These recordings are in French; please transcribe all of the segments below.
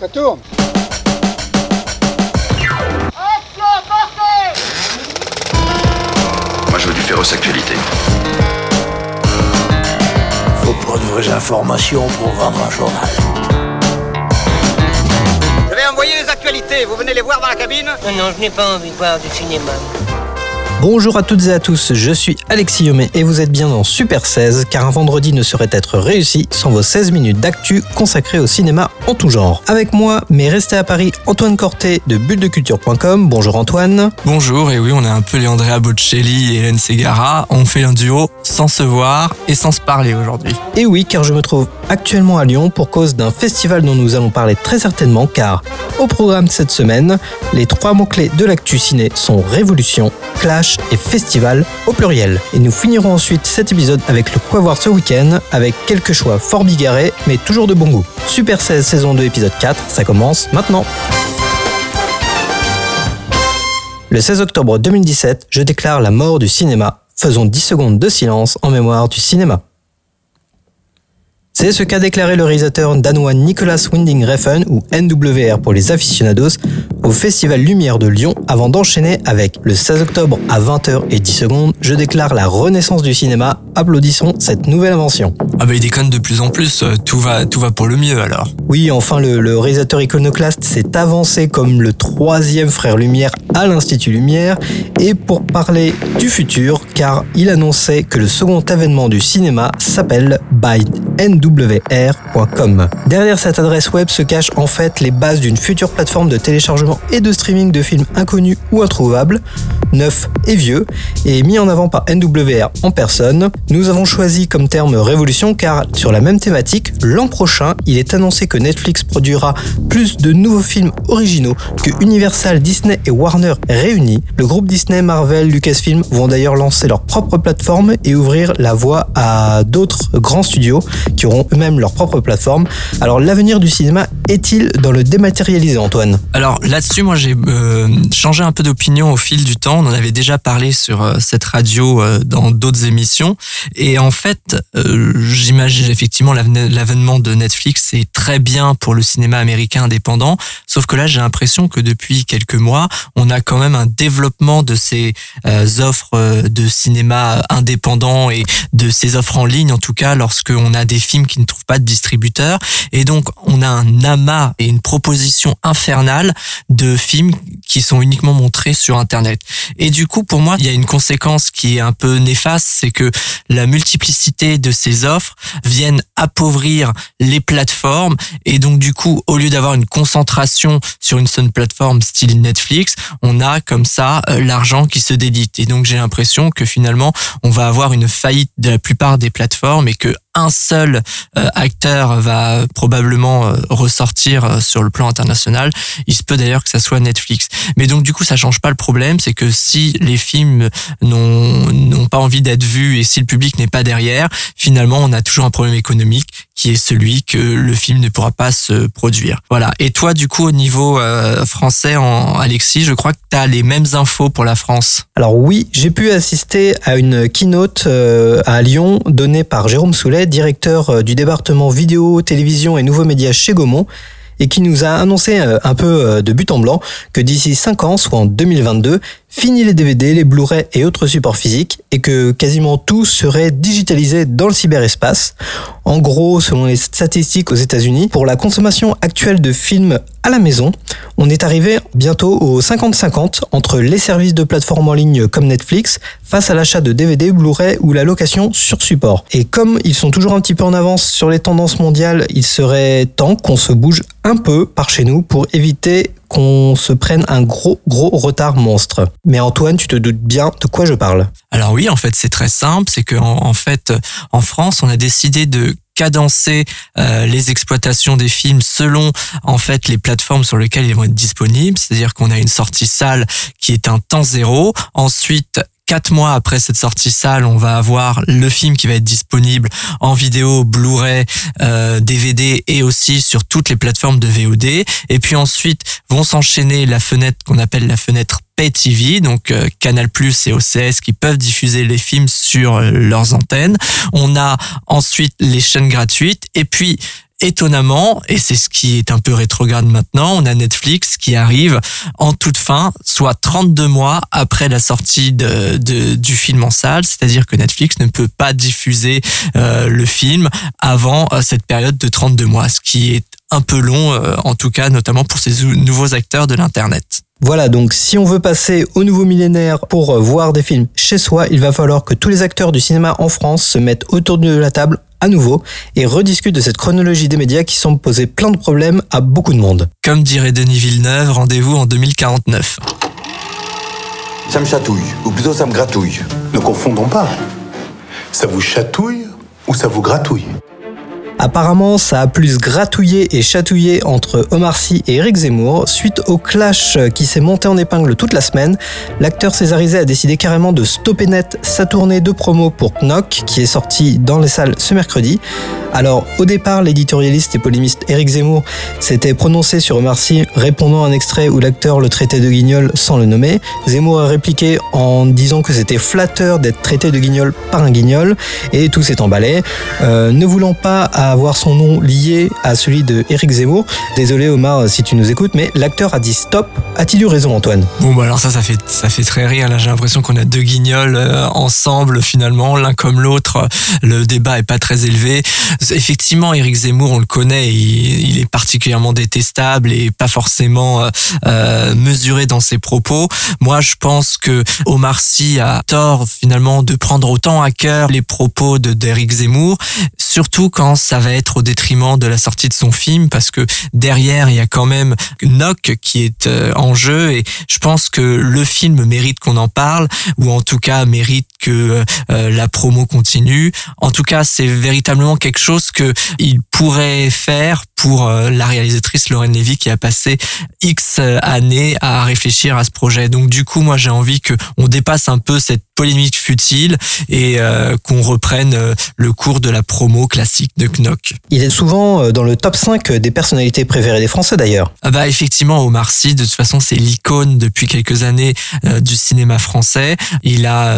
Ça tourne Moi, je veux du féroce actualité. Faut pas de vraies informations pour vendre un journal. Je vais envoyer les actualités, vous venez les voir dans la cabine? Non, non, je n'ai pas envie de voir du cinéma. Bonjour à toutes et à tous, je suis Alexis Yomé et vous êtes bien dans Super 16 car un vendredi ne saurait être réussi sans vos 16 minutes d'actu consacrées au cinéma en tout genre. Avec moi, mais restez à Paris, Antoine Corté de bulledeculture.com. Bonjour Antoine. Bonjour, et oui, on est un peu les Andrea Bocelli et Hélène Segara. On fait un duo sans se voir et sans se parler aujourd'hui. Et oui, car je me trouve actuellement à Lyon pour cause d'un festival dont nous allons parler très certainement car au programme de cette semaine, les trois mots-clés de l'actu ciné sont révolution, clash et festival au pluriel. Et nous finirons ensuite cet épisode avec le quoi voir ce week-end avec quelques choix fort bigarrés mais toujours de bon goût. Super 16 saison 2 épisode 4, ça commence maintenant. Le 16 octobre 2017, je déclare la mort du cinéma. Faisons 10 secondes de silence en mémoire du cinéma. C'est ce qu'a déclaré le réalisateur danois Nicolas Winding Refn, ou NWR pour les aficionados, au Festival Lumière de Lyon avant d'enchaîner avec le 16 octobre à 20h et 10 secondes, je déclare la renaissance du cinéma. Applaudissons cette nouvelle invention. Ah bah il déconne de plus en plus, euh, tout va, tout va pour le mieux alors. Oui, enfin le, le réalisateur iconoclaste s'est avancé comme le troisième frère Lumière à l'Institut Lumière et pour parler du futur, car il annonçait que le second événement du cinéma s'appelle By Derrière cette adresse web se cachent en fait les bases d'une future plateforme de téléchargement et de streaming de films inconnus ou introuvables, neufs et vieux, et mis en avant par NWR en personne. Nous avons choisi comme terme révolution car sur la même thématique, l'an prochain, il est annoncé que Netflix produira plus de nouveaux films originaux que Universal, Disney et Warner réunis. Le groupe Disney, Marvel, Lucasfilm vont d'ailleurs lancer leur propre plateforme et ouvrir la voie à d'autres grands studios qui eux-mêmes leur propre plateforme. Alors l'avenir du cinéma est-il dans le dématérialisé Antoine? Alors là-dessus, moi j'ai euh, changé un peu d'opinion au fil du temps. On en avait déjà parlé sur euh, cette radio euh, dans d'autres émissions. Et en fait, j'imagine effectivement l'avènement de Netflix, c'est très bien pour le cinéma américain indépendant. Sauf que là, j'ai l'impression que depuis quelques mois, on a quand même un développement de ces offres de cinéma indépendant et de ces offres en ligne, en tout cas, lorsque on a des films qui ne trouvent pas de distributeur. Et donc, on a un amas et une proposition infernale de films qui sont uniquement montrés sur Internet. Et du coup, pour moi, il y a une conséquence qui est un peu néfaste, c'est que la multiplicité de ces offres viennent appauvrir les plateformes. Et donc, du coup, au lieu d'avoir une concentration sur une seule plateforme style Netflix, on a comme ça euh, l'argent qui se délite. Et donc, j'ai l'impression que finalement, on va avoir une faillite de la plupart des plateformes et que un seul euh, acteur va probablement euh, ressortir euh, sur le plan international. Il se peut d'ailleurs que ça soit Netflix. Mais donc du coup, ça change pas le problème, c'est que si les films n'ont n'ont pas envie d'être vus et si le public n'est pas derrière, finalement, on a toujours un problème économique qui est celui que le film ne pourra pas se produire. Voilà. Et toi, du coup, au niveau euh, français, Alexis, je crois que tu as les mêmes infos pour la France. Alors oui, j'ai pu assister à une keynote euh, à Lyon donnée par Jérôme Soulet, directeur euh, du département vidéo, télévision et nouveaux médias chez Gaumont, et qui nous a annoncé un peu de but en blanc que d'ici 5 ans, soit en 2022, fini les DVD, les Blu-ray et autres supports physiques, et que quasiment tout serait digitalisé dans le cyberespace. En gros, selon les statistiques aux États-Unis, pour la consommation actuelle de films à la maison, on est arrivé bientôt au 50-50 entre les services de plateforme en ligne comme Netflix face à l'achat de DVD, Blu-ray ou la location sur support. Et comme ils sont toujours un petit peu en avance sur les tendances mondiales, il serait temps qu'on se bouge un peu par chez nous pour éviter qu'on se prenne un gros gros retard monstre. Mais Antoine, tu te doutes bien de quoi je parle. Alors oui, en fait, c'est très simple. C'est que en, fait, en France, on a décidé de cadencer euh, les exploitations des films selon en fait les plateformes sur lesquelles ils vont être disponibles. C'est-à-dire qu'on a une sortie salle qui est un temps zéro. Ensuite, quatre mois après cette sortie salle, on va avoir le film qui va être disponible en vidéo, Blu-ray, euh, DVD et aussi sur toutes les plateformes de VOD. Et puis ensuite vont s'enchaîner la fenêtre qu'on appelle la fenêtre Pay TV, donc euh, Canal+ et OCS qui peuvent diffuser les films sur euh, leurs antennes. On a ensuite les chaînes gratuites et puis étonnamment, et c'est ce qui est un peu rétrograde maintenant, on a Netflix qui arrive en toute fin, soit 32 mois après la sortie de, de- du film en salle, c'est-à-dire que Netflix ne peut pas diffuser euh, le film avant euh, cette période de 32 mois, ce qui est un peu long, euh, en tout cas notamment pour ces ou- nouveaux acteurs de l'Internet. Voilà, donc si on veut passer au nouveau millénaire pour euh, voir des films chez soi, il va falloir que tous les acteurs du cinéma en France se mettent autour de la table à nouveau et rediscutent de cette chronologie des médias qui semble poser plein de problèmes à beaucoup de monde. Comme dirait Denis Villeneuve, rendez-vous en 2049. Ça me chatouille, ou plutôt ça me gratouille. Ne confondons pas. Ça vous chatouille ou ça vous gratouille? Apparemment, ça a plus gratouillé et chatouillé entre Omar Sy et Eric Zemmour. Suite au clash qui s'est monté en épingle toute la semaine, l'acteur césarisé a décidé carrément de stopper net sa tournée de promo pour Knock, qui est sorti dans les salles ce mercredi. Alors, au départ, l'éditorialiste et polémiste Eric Zemmour s'était prononcé sur Omar Sy, répondant à un extrait où l'acteur le traitait de guignol sans le nommer. Zemmour a répliqué en disant que c'était flatteur d'être traité de guignol par un guignol, et tout s'est emballé. Euh, ne voulant pas avoir son nom lié à celui de Eric Zemmour, désolé Omar si tu nous écoutes, mais l'acteur a dit stop. A-t-il eu raison Antoine? Bon, bah alors ça, ça fait, ça fait très rire. Là, j'ai l'impression qu'on a deux guignols euh, ensemble, finalement, l'un comme l'autre. Le débat est pas très élevé. Effectivement, Éric Zemmour, on le connaît, il, est particulièrement détestable et pas forcément euh, euh, mesuré dans ses propos. Moi, je pense que Omar Sy a tort, finalement, de prendre autant à cœur les propos de d'Éric Zemmour, surtout quand ça va être au détriment de la sortie de son film, parce que derrière, il y a quand même Knock qui est euh, en jeu et je pense que le film mérite qu'on en parle ou en tout cas mérite que euh, la promo continue. En tout cas, c'est véritablement quelque chose que il pourrait faire pour euh, la réalisatrice Lorraine Lévy qui a passé X années à réfléchir à ce projet. Donc du coup, moi j'ai envie que on dépasse un peu cette polémique futile et euh, qu'on reprenne euh, le cours de la promo classique de Knock. Il est souvent dans le top 5 des personnalités préférées des Français d'ailleurs. Ah bah effectivement, Omar Sy, de toute façon, c'est l'icône depuis quelques années du cinéma français. Il a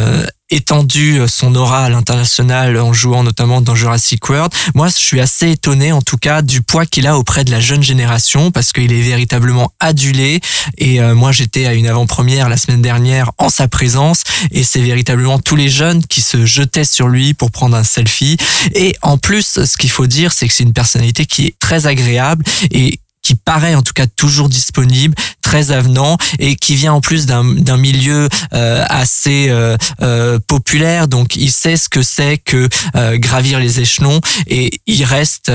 étendu euh, son aura à l'international en jouant notamment dans Jurassic World. Moi, je suis assez étonné, en tout cas, du poids qu'il a auprès de la jeune génération parce qu'il est véritablement adulé. Et euh, moi, j'étais à une avant-première la semaine dernière en sa présence et c'est véritablement tous les jeunes qui se jetaient sur lui pour prendre un selfie. Et en plus, ce qu'il faut dire, c'est que c'est une personnalité qui est très agréable et qui paraît en tout cas toujours disponible, très avenant et qui vient en plus d'un milieu euh, assez euh, euh, populaire, donc il sait ce que c'est que gravir les échelons et il reste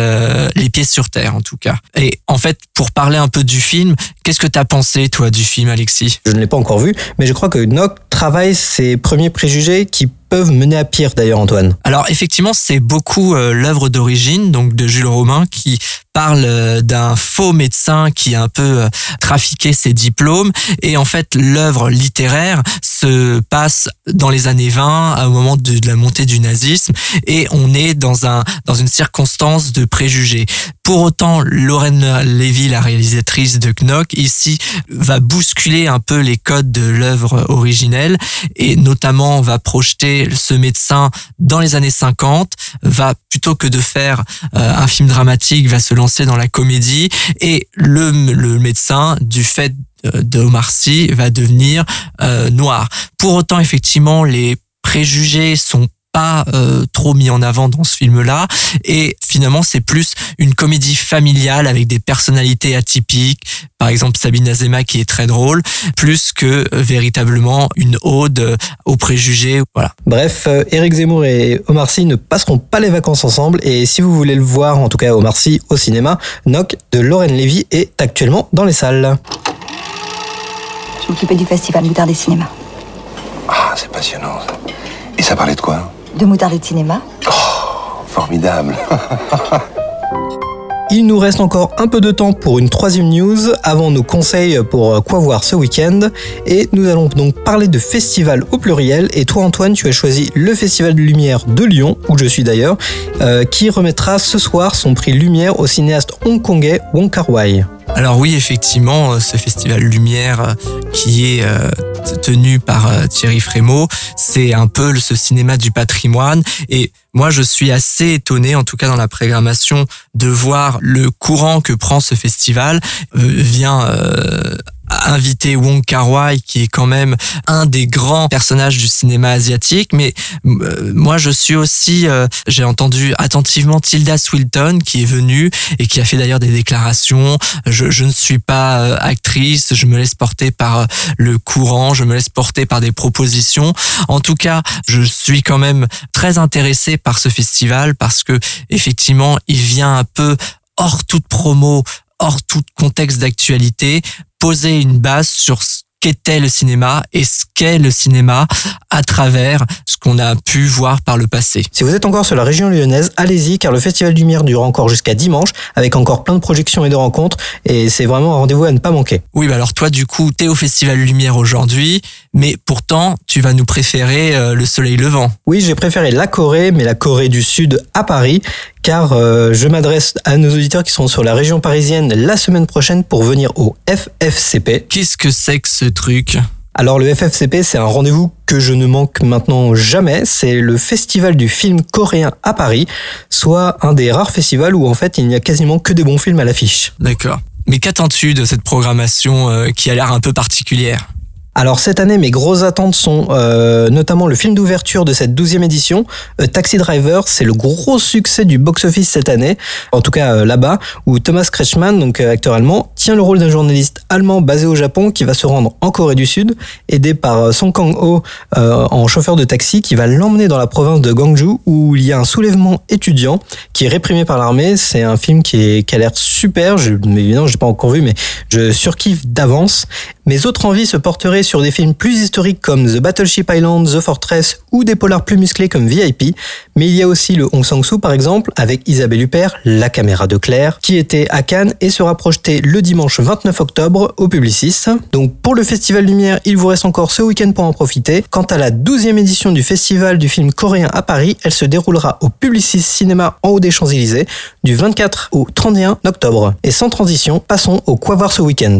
les pieds sur terre en tout cas. Et en fait, pour parler un peu du film, qu'est-ce que t'as pensé toi du film, Alexis? Je ne l'ai pas encore vu, mais je crois que Knock travaille ses premiers préjugés qui peuvent mener à pire d'ailleurs Antoine. Alors effectivement, c'est beaucoup euh, l'œuvre d'origine, donc de Jules Romain, qui parle euh, d'un faux médecin qui a un peu euh, trafiqué ses diplômes. Et en fait, l'œuvre littéraire se passe dans les années 20, au moment de, la montée du nazisme, et on est dans un dans une circonstance de préjugés. Pour autant, Lorraine Lévy, la réalisatrice de Knock, ici va bousculer un peu les codes de l'œuvre originelle et notamment va projeter ce médecin dans les années 50, va plutôt que de faire euh, un film dramatique, va se lancer dans la comédie et le, le médecin, du fait euh, de Omar Sy, va devenir euh, noir. Pour autant, effectivement, les préjugés sont pas euh, trop mis en avant dans ce film-là. Et finalement c'est plus une comédie familiale avec des personnalités atypiques. Par exemple Sabine Azema qui est très drôle plus que véritablement une ode aux préjugés. Voilà. Bref, Eric Zemmour et Omar Sy ne passeront pas les vacances ensemble. Et si vous voulez le voir, en tout cas Omar Sy au cinéma, Knock de Lorraine Lévy est actuellement dans les salles. Je m'occupais du festival Moutard des cinémas. Ah, c'est passionnant. ça. Et ça parlait de quoi De Moutard de cinéma Formidable. Il nous reste encore un peu de temps pour une troisième news avant nos conseils pour euh, quoi voir ce week-end. Et nous allons donc parler de festival au pluriel. Et toi Antoine, tu as choisi le Festival de Lumière de Lyon, où je suis d'ailleurs, euh, qui remettra ce soir son prix Lumière au cinéaste hongkongais Wong Kar-wai. Alors oui, effectivement, euh, ce festival Lumière euh, qui est euh, tenu par Thierry Frémaux. C'est un peu ce cinéma du patrimoine et moi, je suis assez étonné, en tout cas dans la programmation, de voir le courant que prend ce festival. Euh, inviter Wong Kar Wai qui est quand même un des grands personnages du cinéma asiatique. Mais euh, moi je suis aussi euh, j'ai entendu attentivement Tilda Swilton qui est venue et qui a fait d'ailleurs des déclarations. Je, je ne suis pas euh, actrice je me laisse porter par euh, le courant je me laisse porter par des propositions. En tout cas je suis quand même très intéressé par ce festival parce que effectivement il vient un peu hors toute promo hors tout contexte d'actualité, poser une base sur ce qu'était le cinéma et ce qu'est le cinéma à travers ce qu'on a pu voir par le passé. Si vous êtes encore sur la région lyonnaise, allez-y car le Festival Lumière dure encore jusqu'à dimanche avec encore plein de projections et de rencontres et c'est vraiment un rendez-vous à ne pas manquer. Oui, bah alors toi du coup, t'es au Festival Lumière aujourd'hui, mais pourtant tu vas nous préférer euh, le soleil levant. Oui, j'ai préféré la Corée, mais la Corée du Sud à Paris car euh, je m'adresse à nos auditeurs qui seront sur la région parisienne la semaine prochaine pour venir au FFCP. Qu'est-ce que c'est que ce truc? Alors le FFCP, c'est un rendez-vous que je ne manque maintenant jamais. C'est le festival du film coréen à Paris, soit un des rares festivals où en fait il n'y a quasiment que des bons films à l'affiche. D'accord. Mais qu'attends-tu de cette programmation euh, qui a l'air un peu particulière? Alors cette année, mes grosses attentes sont euh, notamment le film d'ouverture de cette 12e édition, Taxi Driver. C'est le gros succès du box-office cette année, en tout cas euh, là-bas, où Thomas Kretschmann, donc euh, acteur allemand, tient le rôle d'un journaliste allemand basé au Japon qui va se rendre en Corée du Sud, aidé par euh, Song Kang-ho euh, en chauffeur de taxi qui va l'emmener dans la province de Gwangju où il y a un soulèvement étudiant qui est réprimé par l'armée. C'est un film qui, est, qui a l'air super. Je, mais évidemment, je l'ai pas encore vu, mais je surkiffe d'avance. Mes autres envies se porteraient sur des films plus historiques comme The Battleship Island, The Fortress ou des polars plus musclés comme VIP. Mais il y a aussi le Hong Sang-soo par exemple avec Isabelle Huppert, La caméra de Claire, qui était à Cannes et sera projeté le dimanche 29 octobre au Publicis. Donc pour le Festival Lumière, il vous reste encore ce week-end pour en profiter. Quant à la 12e édition du Festival du film coréen à Paris, elle se déroulera au Publicis Cinéma en haut des Champs-Élysées du 24 au 31 octobre. Et sans transition, passons au Quoi voir ce week-end.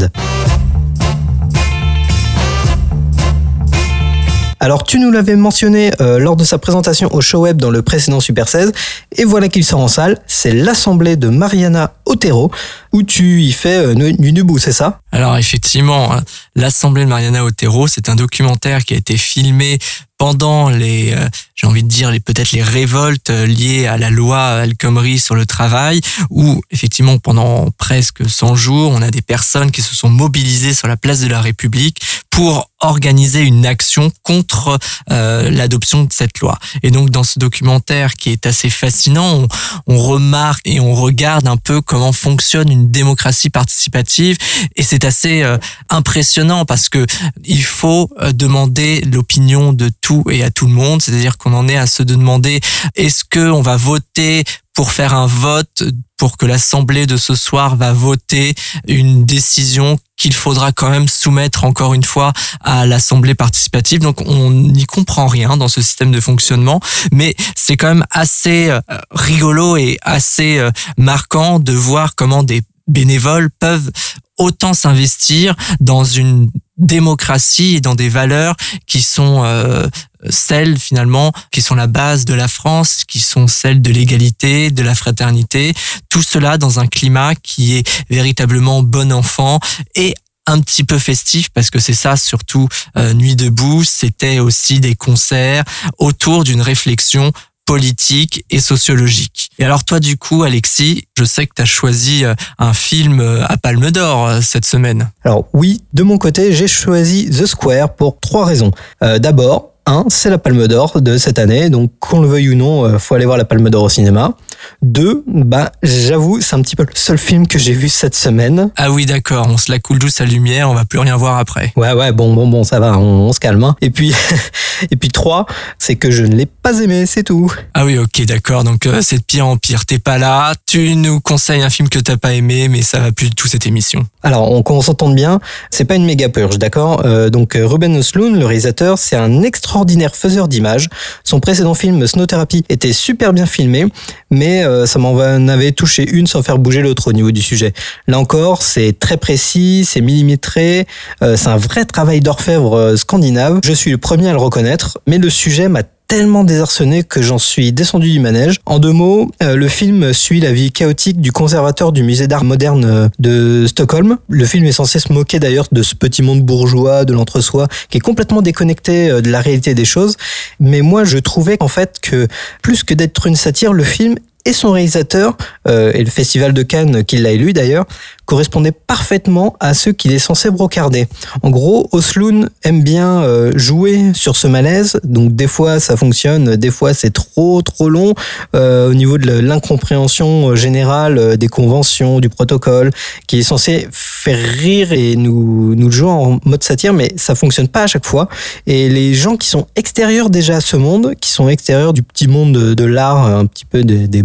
Alors tu nous l'avais mentionné euh, lors de sa présentation au show web dans le précédent Super 16 et voilà qu'il sort en salle, c'est l'assemblée de Mariana Otero où tu y fais euh, nu debout, c'est ça? Alors effectivement, hein, l'Assemblée de Mariana Otero, c'est un documentaire qui a été filmé pendant les, euh, j'ai envie de dire, les peut-être les révoltes euh, liées à la loi El Khomri sur le travail, où effectivement pendant presque 100 jours, on a des personnes qui se sont mobilisées sur la place de la République pour organiser une action contre euh, l'adoption de cette loi. Et donc dans ce documentaire qui est assez fascinant, on, on remarque et on regarde un peu comment fonctionne une démocratie participative et c'est assez euh, impressionnant parce que il faut euh, demander l'opinion de et à tout le monde, c'est-à-dire qu'on en est à se demander est-ce que on va voter pour faire un vote pour que l'Assemblée de ce soir va voter une décision qu'il faudra quand même soumettre encore une fois à l'Assemblée participative? Donc on n'y comprend rien dans ce système de fonctionnement, mais c'est quand même assez euh, rigolo et assez euh, marquant de voir comment des bénévoles peuvent autant s'investir dans une démocratie et dans des valeurs qui sont euh, celles finalement qui sont la base de la France, qui sont celles de l'égalité, de la fraternité, tout cela dans un climat qui est véritablement bon enfant et un petit peu festif parce que c'est ça surtout euh, Nuit debout, c'était aussi des concerts autour d'une réflexion politique et sociologique. Et alors toi du coup Alexis, je sais que tu choisi euh, un film euh, à Palme d'Or euh, cette semaine. Alors oui, de mon côté, j'ai choisi The Square pour trois raisons. D'abord, un, c'est la Palme d'Or de cette année, donc qu'on le veuille ou non, faut aller voir la Palme d'Or au cinéma. Deux, bah j'avoue, c'est un petit peu le seul film que j'ai vu cette semaine. Ah oui d'accord, on se la coule douce à lumière, on va plus rien voir après. Ouais ouais, bon bon bon, ça va, on, on se calme. hein. Et puis et puis trois, c'est que je ne l'ai pas aimé, c'est tout. Ah oui ok d'accord, donc euh, c'est de pire en pire, t'es pas là, tu nous conseilles un film que t'as pas aimé, mais ça va plus du tout cette émission. Alors, on, qu'on s'entende bien, c'est pas une méga purge, d'accord Euh, Donc, euh, Ruben Östlund, le réalisateur, c'est un extraordinaire faiseur d'images. Son précédent film, Snow Therapy, était super bien filmé, mais euh, ça m'en avait touché une sans faire bouger l'autre au niveau du sujet. Là encore, c'est très précis, c'est millimétré, euh, c'est un vrai travail d'orfèvre euh, scandinave. Je suis le premier à le reconnaître, mais le sujet m'a tellement désarçonné que j'en suis descendu du manège. En deux mots, le film suit la vie chaotique du conservateur du musée d'art moderne de Stockholm. Le film est censé se moquer d'ailleurs de ce petit monde bourgeois, de l'entre-soi, qui est complètement déconnecté de la réalité des choses. Mais moi, je trouvais qu'en fait que plus que d'être une satire, le film et son réalisateur, euh, et le Festival de Cannes qui l'a élu d'ailleurs, correspondait parfaitement à ceux qu'il est censé brocarder. En gros, Osloon aime bien euh, jouer sur ce malaise, donc des fois ça fonctionne, des fois c'est trop trop long euh, au niveau de l'incompréhension générale des conventions, du protocole, qui est censé faire rire et nous, nous jouer en mode satire, mais ça fonctionne pas à chaque fois. Et les gens qui sont extérieurs déjà à ce monde, qui sont extérieurs du petit monde de, l'art, un petit peu des, des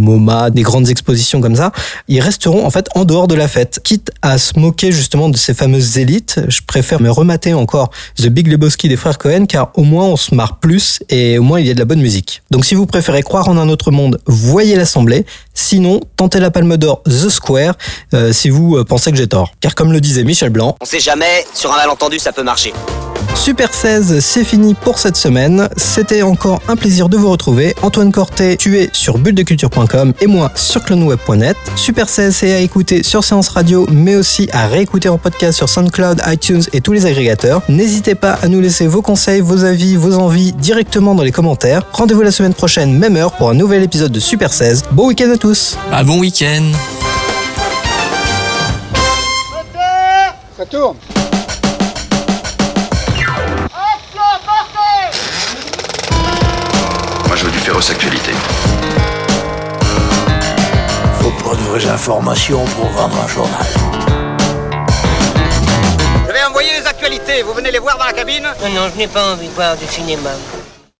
Des grandes expositions comme ça, ils resteront en fait en dehors de la fête. Quitte à se moquer justement de ces fameuses élites, je préfère me remater encore The Big Lebowski des frères Cohen car au moins on se marre plus et au moins il y a de la bonne musique. Donc si vous préférez croire en un autre monde, voyez l'Assemblée. Sinon, tentez la Palme d'Or The Square euh, si vous euh, pensez que j'ai tort. Car comme le disait Michel Blanc, On sait jamais, sur un malentendu ça peut marcher. Super 16, c'est fini pour cette semaine. C'était encore un plaisir de vous retrouver. Antoine Cortet, tu es sur bulledeculture.com et moi sur cloneweb.net. Super 16, c'est à écouter sur Séance Radio, mais aussi à réécouter en podcast sur SoundCloud, iTunes et tous les agrégateurs. N'hésitez pas à nous laisser vos conseils, vos avis, vos envies directement dans les commentaires. Rendez-vous la semaine prochaine, même heure, pour un nouvel épisode de Super 16. Bon week-end à tous Bah, bon week-end Ça tourne Féroce actualité. Faut pas de vraies informations pour vendre un journal. Je vais envoyer les actualités, vous venez les voir dans la cabine Non, non, je n'ai pas envie de voir du cinéma.